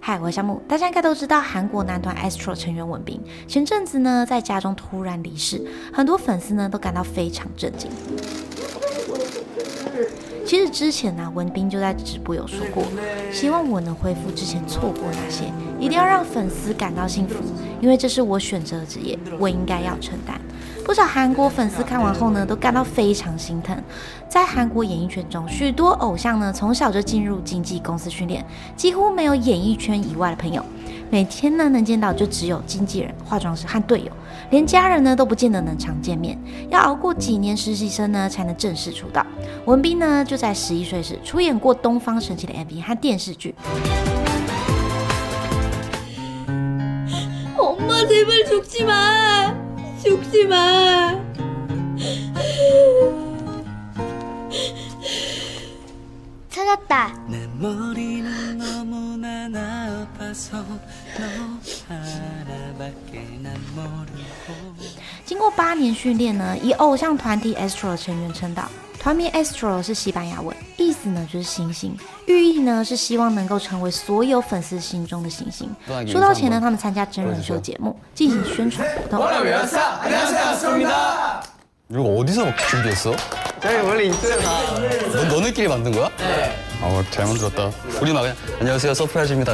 嗨，我是夏木，大家应该都知道韩国男团 Astro 成员文斌前阵子呢在家中突然离世，很多粉丝呢都感到非常震惊。其实之前呢、啊，文斌就在直播有说过，希望我能恢复之前错过那些，一定要让粉丝感到幸福，因为这是我选择的职业，我应该要承担。不少韩国粉丝看完后呢，都感到非常心疼。在韩国演艺圈中，许多偶像呢从小就进入经纪公司训练，几乎没有演艺圈以外的朋友。每天呢能见到就只有经纪人、化妆师和队友，连家人呢都不见得能常见面。要熬过几年实习生呢，才能正式出道。文彬呢就在十一岁时出演过东方神起的 MV 和电视剧。엄마제발죽지마 죽지마 찾았다 经过八年训练呢，以偶像团体 Astro 成员称道，团名 Astro 是西班牙文，意思呢就是星星，寓意呢是希望能够成为所有粉丝心中的星星。出道前呢，他们参加真人秀节目进行宣传活动。如果어디서준비했어저희원래인터넷다너너네끼리만든거야네어잘만들었다우리막그냥안녕하세요서프라이즈입니다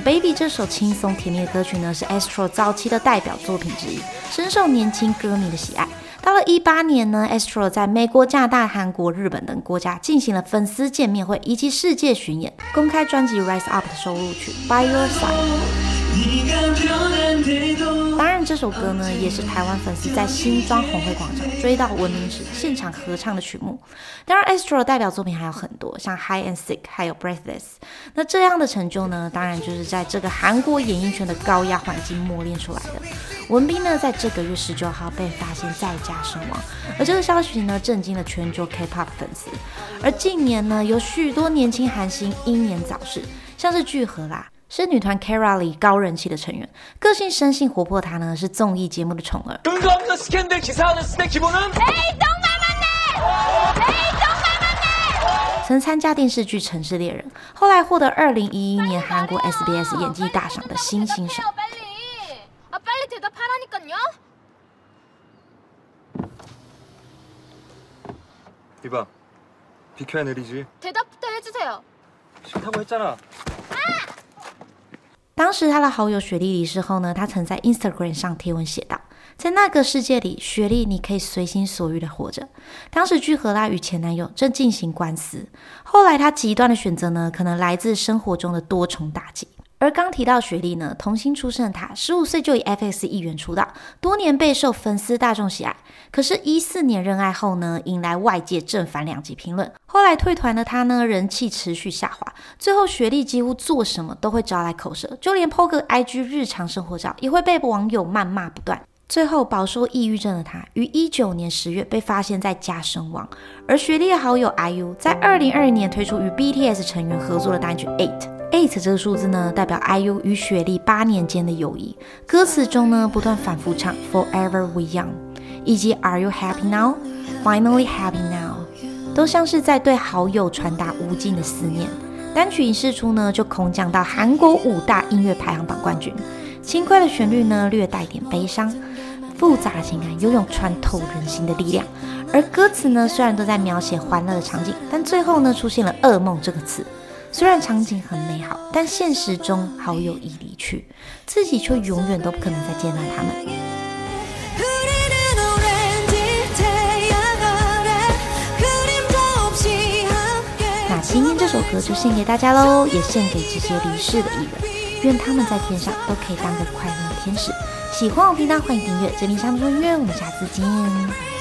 《Baby》这首轻松甜蜜的歌曲呢，是 Astro 早期的代表作品之一，深受年轻歌迷的喜爱。到了一八年呢，Astro 在美国、加拿大、韩国、日本等国家进行了粉丝见面会以及世界巡演，公开专辑《Rise Up》的收录曲《By Your Side》。当然，这首歌呢，也是台湾粉丝在新庄红会广场追悼文明时现场合唱的曲目。当然，Astro 的代表作品还有很多，像《High and Sick》还有《Breathless》。那这样的成就呢，当然就是在这个韩国演艺圈的高压环境磨练出来的。文彬呢，在这个月十九号被发现在家身亡，而这个消息呢，震惊了全球 K-pop 粉丝。而近年呢，有许多年轻韩星英年早逝，像是具荷拉。是女团 Kara Lee 高人气的成员，个性生性活泼。她呢是综艺节目的宠儿。曾参加电视剧《城市猎人》，后来获得二零一一年韩国 SBS 演技大赏的新星赏。当时他的好友雪莉离世后呢，他曾在 Instagram 上贴文写道：“在那个世界里，雪莉，你可以随心所欲的活着。”当时具荷拉与前男友正进行官司，后来他极端的选择呢，可能来自生活中的多重打击。而刚提到雪莉呢，童星出身的她，十五岁就以 F.X. 艺员出道，多年备受粉丝大众喜爱。可是，一四年认爱后呢，引来外界正反两极评论。后来退团的她呢，人气持续下滑。最后，雪莉几乎做什么都会招来口舌，就连 PO 个 IG 日常生活照，也会被网友谩骂不断。最后，饱受抑郁症的她，于一九年十月被发现在家身亡。而雪莉的好友 IU 在二零二零年推出与 BTS 成员合作的单曲《Eight》。Eight 这个数字呢，代表 IU 与雪莉八年间的友谊。歌词中呢，不断反复唱 Forever We Young，以及 Are You Happy Now？Finally Happy Now，都像是在对好友传达无尽的思念。单曲一释出呢，就空降到韩国五大音乐排行榜冠军。轻快的旋律呢，略带点悲伤，复杂的情感拥有穿透人心的力量。而歌词呢，虽然都在描写欢乐的场景，但最后呢，出现了噩梦这个词。虽然场景很美好，但现实中好友已离去，自己却永远都不可能再见到他们。那今天这首歌就献给大家喽，也献给这些离世的艺人，愿他们在天上都可以当个快乐天使。喜欢我频道，欢迎订阅。这里是夏慕说音乐，我们下次见。